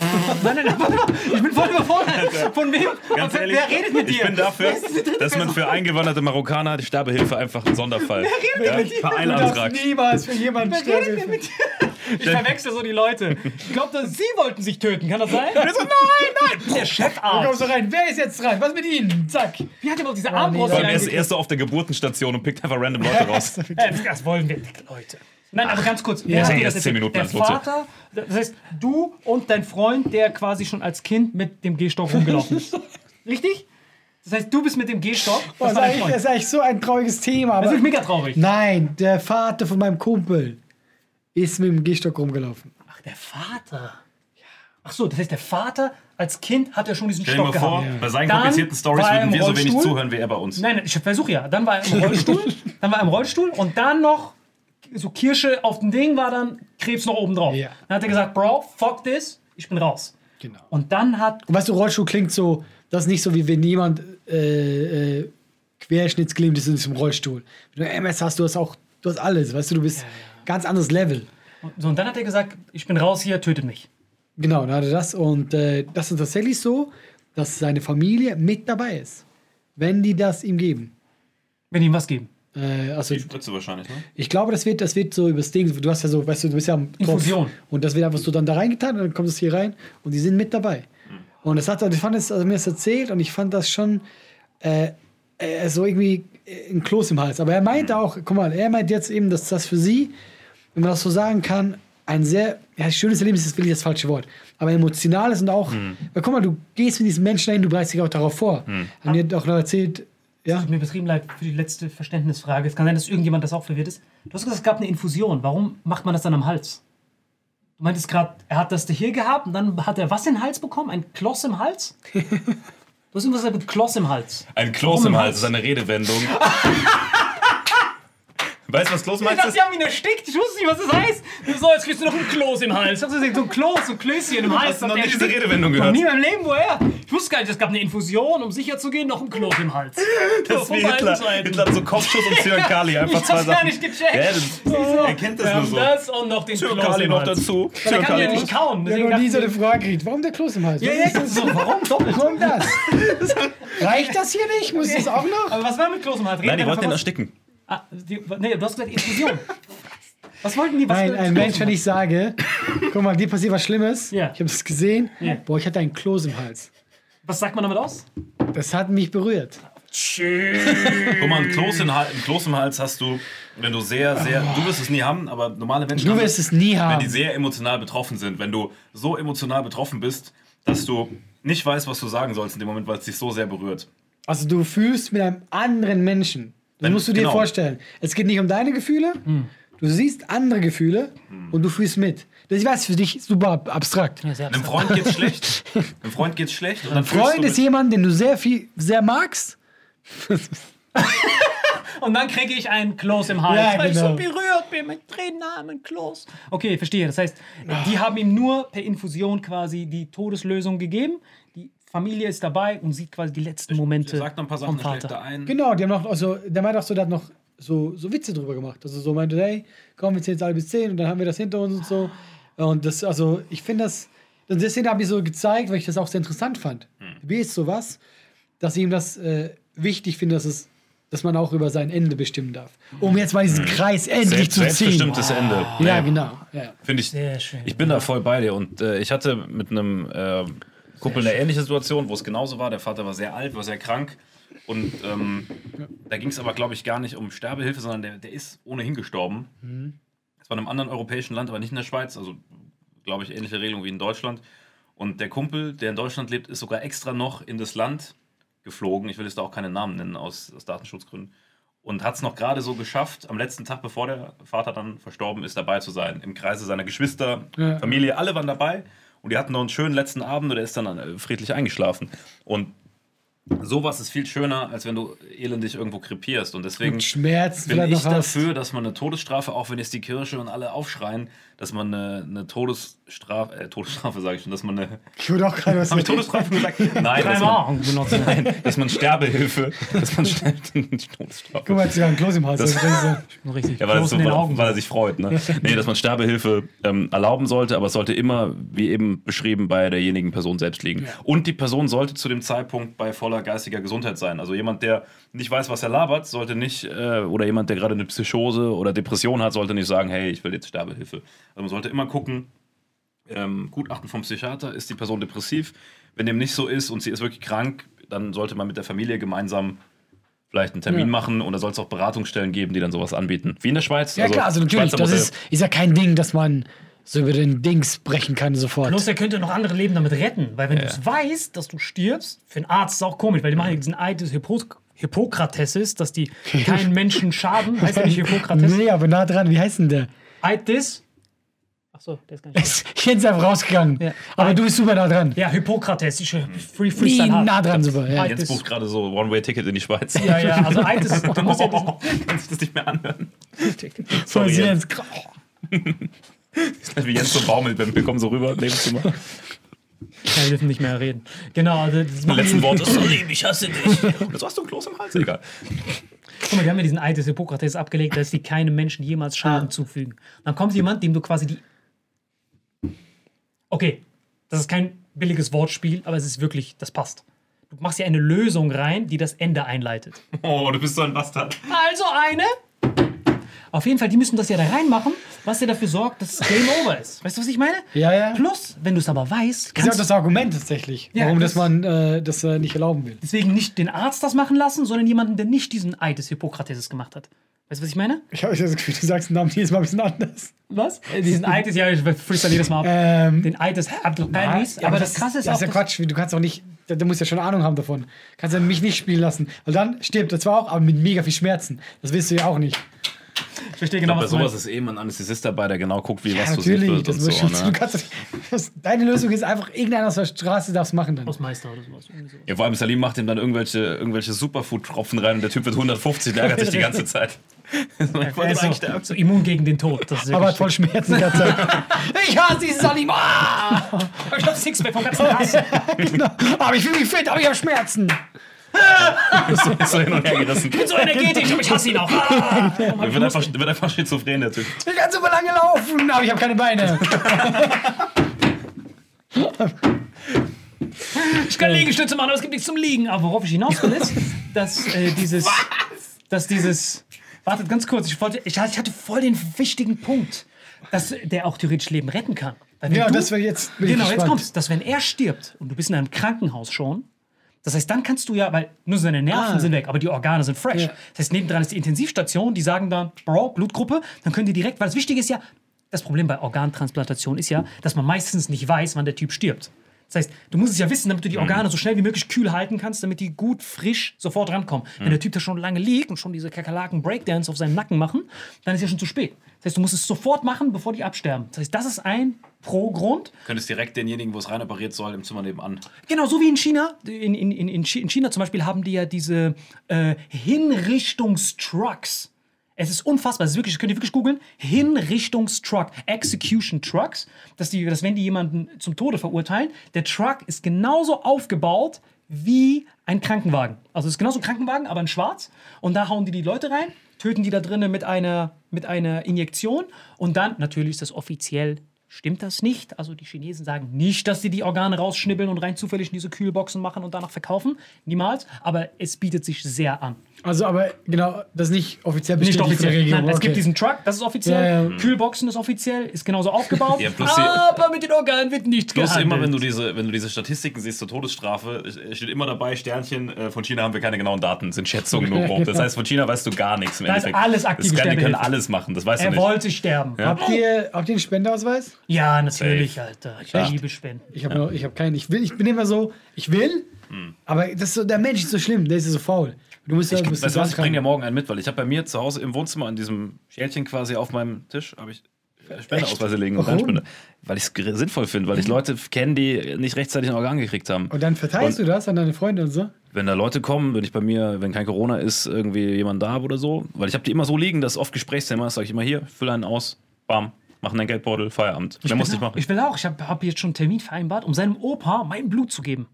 Nein, nein, nein. Ich bin voll überfordert. Von wem? Ganz wer, ehrlich, wer redet mit dir? ich bin dafür, dass man für eingewanderte Marokkaner die Sterbehilfe einfach ein Sonderfall. Wer redet ja, Du darfst Vereilantrag. niemals für jemanden Wer redet denn mit dir? Ich verwechsel so die Leute. Ich glaube, sie wollten sich töten. Kann das sein? So, nein, nein! Der Chefarzt. so rein. Wer ist jetzt dran? Was mit Ihnen? Zack. Wie hat er noch diese nee, Armbrust Vor allem, er ist erst so auf der Geburtenstation und pickt einfach random Leute raus. Äh, das- Das wollen wir nicht, Leute. Nein, aber ganz kurz. Ja. dir Jetzt das zehn? Minuten Der. Vater, das heißt, du und dein Freund, der quasi schon als Kind mit dem Gehstock rumgelaufen ist. Richtig? Das heißt, du bist mit dem Gehstock. Das Das das ist eigentlich so ein trauriges Thema. Das ist mega traurig. Nein, der Vater von meinem Kumpel ist mit dem Gehstock rumgelaufen. Ach, der Vater. Ach so, das heißt, der Vater als Kind hat ja schon diesen Stell dir Stock mal vor, gehabt. bei seinen Dann komplizierten Stories er würden wir so wenig zuhören wie er bei uns. Nein, nein, ich versuche ja. Dann war er im Rollstuhl, dann war er im Rollstuhl und dann noch so Kirsche auf dem Ding war dann Krebs noch oben drauf. Ja. Dann hat er gesagt, Bro, fuck this, ich bin raus. Genau. Und dann hat Und weißt du, Rollstuhl klingt so, Das ist nicht so, wie wenn jemand äh, äh, querschnittsgelähmt ist in diesem Rollstuhl. Wenn du MS hast, du hast auch, du hast alles, weißt du, du bist ganz anderes Level. So, und dann hat er gesagt, ich bin raus hier, tötet mich. Genau, dann hat er das und äh, das ist tatsächlich so, dass seine Familie mit dabei ist, wenn die das ihm geben. Wenn die ihm was geben. Äh, also Die Spritze wahrscheinlich, ne? ich glaube, das wird, das wird so übers Ding. Du hast ja so, weißt du, du bist ja am Tropf. Infusion. Und das wird einfach so dann da reingetan und dann kommt es hier rein und die sind mit dabei. Und das hat er, ich fand es, also mir das erzählt und ich fand das schon äh, äh, so irgendwie äh, ein Kloß im Hals. Aber er meinte auch, guck mal, er meint jetzt eben, dass das für sie, wenn man das so sagen kann, ein sehr, ja, schönes Erlebnis ist wirklich das falsche Wort, aber emotionales und auch, weil guck mal, du gehst mit diesen Menschen dahin, du bereitest dich auch darauf vor. Haben dir doch noch erzählt, ja, Tut mir betrieben leid für die letzte Verständnisfrage. Es kann sein, dass irgendjemand das auch verwirrt ist. Du hast gesagt, es gab eine Infusion. Warum macht man das dann am Hals? Du meintest gerade, er hat das hier gehabt und dann hat er was in den Hals bekommen? Ein Kloß im Hals? Du hast irgendwas gesagt mit Kloß im Hals. Ein Kloß im Hals ist eine Redewendung. weißt du, was Kloß Ich meinst? dachte, die haben ihn erstickt. Ich wusste nicht, was das heißt. So, jetzt kriegst du noch ein Kloß im Hals. Ich hab gesagt, so ein Kloß, so ein Klößchen im Hals. Hast du noch Hat nie diese. Redewendung Noch gehört? nie in meinem Leben, woher? Ich wusste gar nicht, es gab eine Infusion, um sicher zu gehen, noch ein Kloß im Hals. Das ist wie Hitler. Hitler hat so Kopfschuss und Zyankali. Einfach Ich zwei hab's gar Sachen. nicht gecheckt. Ja, das, er kennt das nur so. das und noch den Kloß im noch Hals. dazu. Ja, der kann ja nicht kauen. Ich habe Deswegen noch nie so eine Frage gekriegt. Warum der Kloß im Hals? ich- ja, ja, so, warum doppelt? Warum das? Reicht das hier nicht? Muss das auch noch? Aber was war mit Kloß im Hals? Nein, die wollten was- ersticken. Ah, die, nee, du hast gesagt Infusion. Was wollten die? Was Nein, ein Mensch, wenn ich sage, guck mal, dir passiert was Schlimmes. Ja. Ich habe es gesehen. Ja. Boah, ich hatte einen Kloß im Hals. Was sagt man damit aus? Das hat mich berührt. Guck mal, ein Kloß, in, ein Kloß im Hals hast du, wenn du sehr, sehr. Du wirst es nie haben, aber normale Menschen. Du haben wirst es nie Wenn haben. die sehr emotional betroffen sind. Wenn du so emotional betroffen bist, dass du nicht weißt, was du sagen sollst in dem Moment, weil es dich so sehr berührt. Also du fühlst mit einem anderen Menschen. Das Wenn- musst du dir genau. vorstellen. Es geht nicht um deine Gefühle. Du siehst andere Gefühle und du fühlst mit. Das ich weiß für dich super ab- abstrakt. Einem Freund geht's schlecht. Einem Freund geht's schlecht. Und dann fühlst Freund du ist mit- jemand, den du sehr viel, sehr magst. Und dann kriege ich einen Kloß im Hals, Ja, weil ich so genau. berührt bin mit Tränennamen Kloß. Okay, verstehe. Das heißt, die haben ihm nur per Infusion quasi die Todeslösung gegeben. Familie ist dabei und sieht quasi die letzten Momente Sagt noch ein paar Sachen, vom Vater. er ein. Genau, die haben noch, also der meinte auch so, der hat noch so, so Witze drüber gemacht. Also so meinte, hey, komm, wir zählen jetzt alle bis 10 und dann haben wir das hinter uns und so. Und das, also ich finde das, deswegen habe ich so gezeigt, weil ich das auch sehr interessant fand. Wie ist sowas, dass ich ihm das äh, wichtig finde, dass es dass man auch über sein Ende bestimmen darf. Um jetzt mal diesen Kreis endlich Selbst, zu ziehen. selbstbestimmtes Ende. Ja, Nee, genau. Ja. Finde ich. Sehr schön. Ich bin da voll bei dir. Und äh, ich hatte mit einem äh, Kumpel eine ähnliche Situation, wo es genauso war. Der Vater war sehr alt, war sehr krank. Und ähm, da ging es aber, glaube ich, gar nicht um Sterbehilfe, sondern der, der ist ohnehin gestorben. Das war in einem anderen europäischen Land, aber nicht in der Schweiz. Also, glaube ich, ähnliche Regelung wie in Deutschland. Und der Kumpel, der in Deutschland lebt, ist sogar extra noch in das Land geflogen. Ich will jetzt da auch keine Namen nennen aus, aus Datenschutzgründen. Und hat es noch gerade so geschafft, am letzten Tag, bevor der Vater dann verstorben ist, dabei zu sein. Im Kreise seiner Geschwister, Ja. Familie, alle waren dabei. Und die hatten noch einen schönen letzten Abend und er ist dann äh, friedlich eingeschlafen. Und sowas ist viel schöner, als wenn du elendig irgendwo krepierst. Und deswegen Und Schmerzen bin ich dafür, dass man eine Todesstrafe, auch wenn jetzt die Kirche und alle aufschreien, dass man eine, eine Todesstrafe, äh, Todesstrafe sage ich schon, dass man eine. Ich würde auch gerade was Habe ich Todesstrafe gesagt? Nein, dass man, nein, dass man Sterbehilfe, dass man Todesstrafe. Guck mal, jetzt sogar ein Kloß im Hals. Das- Das ist Richtig. Ja, weil, so, weil, Augen. weil er sich freut. Ne? Nee, dass man Sterbehilfe ähm, erlauben sollte, aber es sollte immer, wie eben beschrieben, bei derjenigen Person selbst liegen. Und die Person sollte zu dem Zeitpunkt bei voller geistiger Gesundheit sein. Also jemand, der nicht weiß, was er labert, sollte nicht, äh, oder jemand, der gerade eine Psychose oder Depression hat, sollte nicht sagen, hey, ich will jetzt Sterbehilfe. Also man sollte immer gucken, ähm, Gutachten vom Psychiater, ist die Person depressiv? Wenn dem nicht so ist und sie ist wirklich krank, dann sollte man mit der Familie gemeinsam vielleicht einen Termin Ja. machen und da soll es auch Beratungsstellen geben, die dann sowas anbieten. Wie in der Schweiz. Ja, klar, also natürlich. Das ist, ist ja kein Ding, dass man so über den Dings brechen kann sofort. Plus, er könnte noch andere Leben damit retten. Weil, wenn du es weißt, dass du stirbst, für einen Arzt ist es auch komisch, weil die machen ja diesen Eid des Hippo Hippokrates ist, dass die keinen Menschen schaden. Heißt ja nicht Hippokrates? Nee, aber nah dran. Wie heißt denn der? Eid des. Achso, der ist gar nicht. Ich hätte es einfach rausgegangen. Ja. Aber du bist super nah dran. Ja, Hippokrates. Ich, free, Nie freestyle hard. nah dran, super. Ja. Jens bucht gerade so One-Way-Ticket in die Schweiz. Ja, ja, also Eid ist. Du musst ja kannst du das nicht mehr anhören? So Sorry, ist Jens. jetzt. Wie Jens so baumelt, wenn wir kommen so rüber, Nebenzimmer. Ja, wir dürfen nicht mehr reden. Genau, also das Letzten die- Wort ist Salim, ich hasse dich. Das hast du ein Kloß im Hals, egal. Guck mal, die haben ja diesen Eid des Hippokrates abgelegt, dass die keinem Menschen jemals Schaden zufügen. Dann kommt jemand, dem du quasi die. Okay, das ist kein billiges Wortspiel, aber es ist wirklich, das passt. Du machst ja eine Lösung rein, die das Ende einleitet. Oh, du bist so ein Bastard. Also eine. Auf jeden Fall, die müssen das ja da reinmachen, was ja dafür sorgt, dass es Game Over ist. Weißt du, was ich meine? Ja, ja. Plus, wenn du es aber weißt, Das ist kannst auch das Argument tatsächlich, Ja, warum das- das man äh, das äh, nicht erlauben will. deswegen nicht den Arzt das machen lassen, sondern jemanden, der nicht diesen Eid des Hippokrates gemacht hat. Weißt du, was ich meine? Ich habe das Gefühl, du sagst den Namen jedes Mal ein bisschen anders. Was? Äh, diesen Eid ist ja, ich freestyle jedes Mal ab. Ähm, Den Eid des Abdul Qadis. aber das Krasse ist das auch, ist ja Quatsch. Du kannst auch nicht, da, da musst ja schon Ahnung haben davon. Kannst ja mich nicht spielen lassen. Weil dann stirbt er zwar auch, aber mit mega viel Schmerzen. Das willst du ja auch nicht. Ich verstehe genau, Bei was du sowas meinst. ist eben ein Anästhesist dabei, der genau guckt, wie Ja, was natürlich. wird Das und so. schon, du Ne? kannst, das, deine Lösung ist einfach, irgendeiner aus der Straße darf es machen dann. Hausmeister oder sowas. sowas. Ja, vor allem Salim macht ihm dann irgendwelche, irgendwelche Superfood-Tropfen rein und der Typ wird 150 und ärgert sich die ganze Zeit. ich wollte so, sterben. so immun gegen den Tod. Das ist Aber voll Schmerzen in der Zeit. ich hasse dieses Salim. Ah! ich hab Sixpack vom ganzen Hass. genau. Aber ich fühle mich fit, aber ich habe Schmerzen. Ist so hin und her gerissen. bin so energetisch, aber ich hasse ihn auch. Ah! Er wird einfach, wird einfach schizophren, der Typ. Ich kann super lange laufen, aber ich habe keine Beine. Ich kann Liegestütze machen, aber es gibt nichts zum Liegen. Aber worauf ich hinaus will, ist, dass äh, dieses. Dass dieses. Wartet ganz kurz, ich, wollte, ich, ich hatte voll den wichtigen Punkt, dass der auch theoretisch Leben retten kann. Ja, du- das wäre jetzt. ich Genau, jetzt kommt's, dass wenn er stirbt und du bist in einem Krankenhaus schon, das heißt, dann kannst du ja, weil nur seine Nerven Ah. sind weg, aber die Organe sind fresh. Ja. Das heißt, nebendran ist die Intensivstation, die sagen dann, Bro, Blutgruppe, dann können die direkt, weil das Wichtige ist ja, das Problem bei Organtransplantation ist ja, dass man meistens nicht weiß, wann der Typ stirbt. Das heißt, du musst es ja wissen, damit du die Organe so schnell wie möglich kühl halten kannst, damit die gut frisch sofort rankommen. Wenn der Typ da schon lange liegt und schon diese Kakerlaken Breakdance auf seinem Nacken machen, dann ist ja schon zu spät. Das heißt, du musst es sofort machen, bevor die absterben. Das heißt, das ist ein Pro-Grund. Könntest direkt denjenigen, wo es rein operiert soll, im Zimmer nebenan. Genau, so wie in China. In, in, in, in China zum Beispiel haben die ja diese äh, Hinrichtungstrucks. Es ist unfassbar, das ist wirklich, könnt ihr wirklich googeln. Hinrichtungstruck, Execution Trucks. Dass, die, dass wenn die jemanden zum Tode verurteilen, der Truck ist genauso aufgebaut wie ein Krankenwagen. Also es ist genauso ein Krankenwagen, aber in schwarz. Und da hauen die die Leute rein, töten die da drinnen mit einer, mit einer Injektion. Und dann, natürlich ist das offiziell Stimmt das nicht? Also die Chinesen sagen nicht, dass sie die Organe rausschnibbeln und rein zufällig in diese Kühlboxen machen und danach verkaufen. Niemals. Aber es bietet sich sehr an. Also, aber genau, das ist nicht offiziell Nicht bestätigt der offiziell. Regierung. Nein, es okay. gibt diesen Truck, das ist offiziell. Ja, ja. Kühlboxen ist offiziell, ist genauso aufgebaut. Ja, aber mit den Organen wird nicht Bloß gehandelt. immer, wenn du, diese, wenn du diese Statistiken siehst zur Todesstrafe, es steht immer dabei, Sternchen, äh, von China haben wir keine genauen Daten, sind Schätzungen nur grob. Das heißt, von China weißt du gar nichts im Da ist Endeffekt. alles aktive das kann, Die können alles machen, das weißt er du nicht. wollte sterben. Ja, Habt ihr, habt ihr einen Spendeausweis? natürlich, Alter. Ich Echt? liebe Spenden. Ich habe noch- ich hab keinen. Ich will, ich bin immer so, ich will, aber das ist so, der Mensch ist so schlimm, der ist so faul. Du musst ja, Ich, weißt du was, ich bringe dir morgen einen mit, weil ich habe bei mir zu Hause im Wohnzimmer an diesem Schälchen quasi auf meinem Tisch, habe ich Spendeausweise liegen und Warum? Spende. Weil ich es sinnvoll finde, weil ich Leute kenne, die nicht rechtzeitig ein Organ gekriegt haben. Und dann verteilst Und- du das an deine Freunde und so. Wenn da Leute kommen, wenn ich bei mir, wenn kein Corona ist, irgendwie jemand da habe oder so, weil ich habe die immer so liegen, dass oft Gesprächsthema ist, sage ich immer hier, füll einen aus, bam, machen deinen Geldbeutel, Feierabend. Mehr muss ich machen. Ich will auch. Ich habe hab jetzt schon einen Termin vereinbart, um seinem Opa mein Blut zu geben.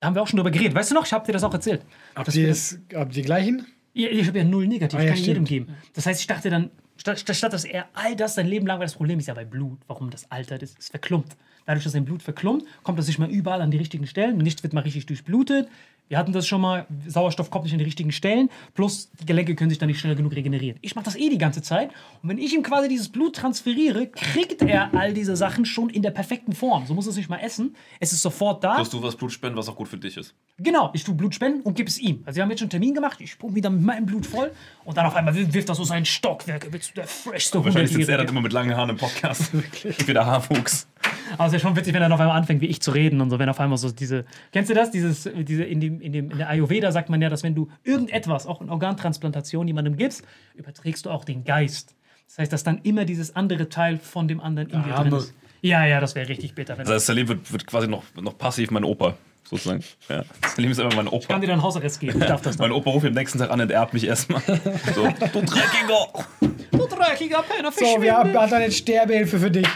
Da haben wir auch schon drüber geredet. Weißt du noch? Ich habe dir das auch erzählt. Habt ihr, das, habt ihr die gleichen? Ja, Ich habe ja null negativ, Ah, ja, kann ich jedem stimmt. geben. Das heißt, ich dachte dann, statt, statt, statt dass er all das sein Leben lang, weil das Problem ist ja bei Blut, warum das altert ist, ist verklumpt. Dadurch, dass sein Blut verklumpt, kommt das nicht mal überall an die richtigen Stellen. Nichts wird mal richtig durchblutet. Wir hatten das schon mal, Sauerstoff kommt nicht an die richtigen Stellen, plus die Gelenke können sich dann nicht schnell genug regenerieren. Ich mache das eh die ganze Zeit und wenn ich ihm quasi dieses Blut transferiere, kriegt er all diese Sachen schon in der perfekten Form. So muss er es nicht mal essen. Es ist sofort da. Dass du was Blut spenden, was auch gut für dich ist. Genau, ich tue Blut spenden und gebe es ihm. Also wir haben jetzt schon einen Termin gemacht, ich pumpe wieder mit meinem Blut voll und dann auf einmal wirft das so sein Stockwerk, wird der freshste Wahrscheinlich sitzt er dann 100-Jährige. immer mit langen Haaren im Podcast. Wieder Haarwuchs. Aber es ist ja schon witzig, wenn er dann auf einmal anfängt, wie ich zu reden und so, wenn auf einmal so diese, kennst du das? Dieses, diese, in, dem, in, dem, in der Ayurveda sagt man ja, dass wenn du irgendetwas, auch in Organtransplantation jemandem gibst, überträgst du auch den Geist. Das heißt, dass dann immer dieses andere Teil von dem anderen in dir drin ist. Ja, ja, das wäre richtig bitter. Wenn Das heißt, Salim wird, wird quasi noch, noch passiv mein Opa, sozusagen. Ja. Salim ist immer mein Opa. kann dir dann Hausarrest geben. Ich darf das Mein. Opa ruft am nächsten Tag an und erbt mich erstmal. So, du Dreckiger! Du dreckiger Penner, So, wir haben, hat eine Sterbehilfe für dich.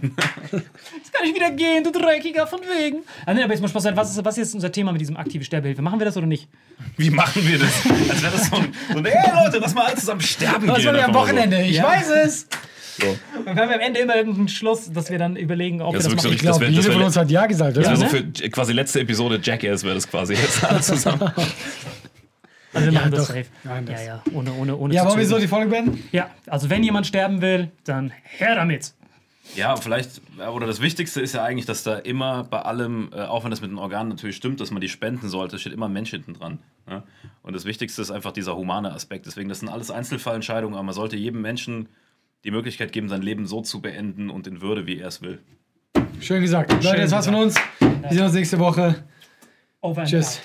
Jetzt kann ich wieder gehen, du Dreckiger, von wegen. Ah, nee, aber jetzt mal Spaß sein. Was ist, was ist jetzt unser Thema mit diesem aktive Sterbehilfe? Machen wir das oder nicht? Wie machen wir das? Als wäre das so ein, so ein Ey Leute, lass mal alle zusammen sterben Was gehen. wir am mal so. Wochenende? Ich Ja. weiß es. So. Wir haben am Ende immer irgendeinen Schluss, dass wir dann überlegen, ob Das wir das machen. Ich glaube, jeder von uns hat Ja gesagt, oder? Das Ja, wäre ne? so für quasi letzte Episode Jackass wäre das quasi jetzt alle zusammen. Also wir Ja, machen das doch. safe. Nein, das- ja, ja, ohne, ohne, ohne Ja, wollen wir so die Folge beenden? Ja, also wenn jemand sterben will, dann her damit. Ja, vielleicht, oder das Wichtigste ist ja eigentlich, dass da immer bei allem, äh, auch wenn das mit den Organen natürlich stimmt, dass man die spenden sollte, steht immer ein Mensch hinten dran. Ja? Und das Wichtigste ist einfach dieser humane Aspekt. Deswegen, das sind alles Einzelfallentscheidungen, aber man sollte jedem Menschen die Möglichkeit geben, sein Leben so zu beenden und in Würde, wie er es will. Schön gesagt. Leute, das war's von uns. Wir sehen uns nächste Woche. Over Tschüss.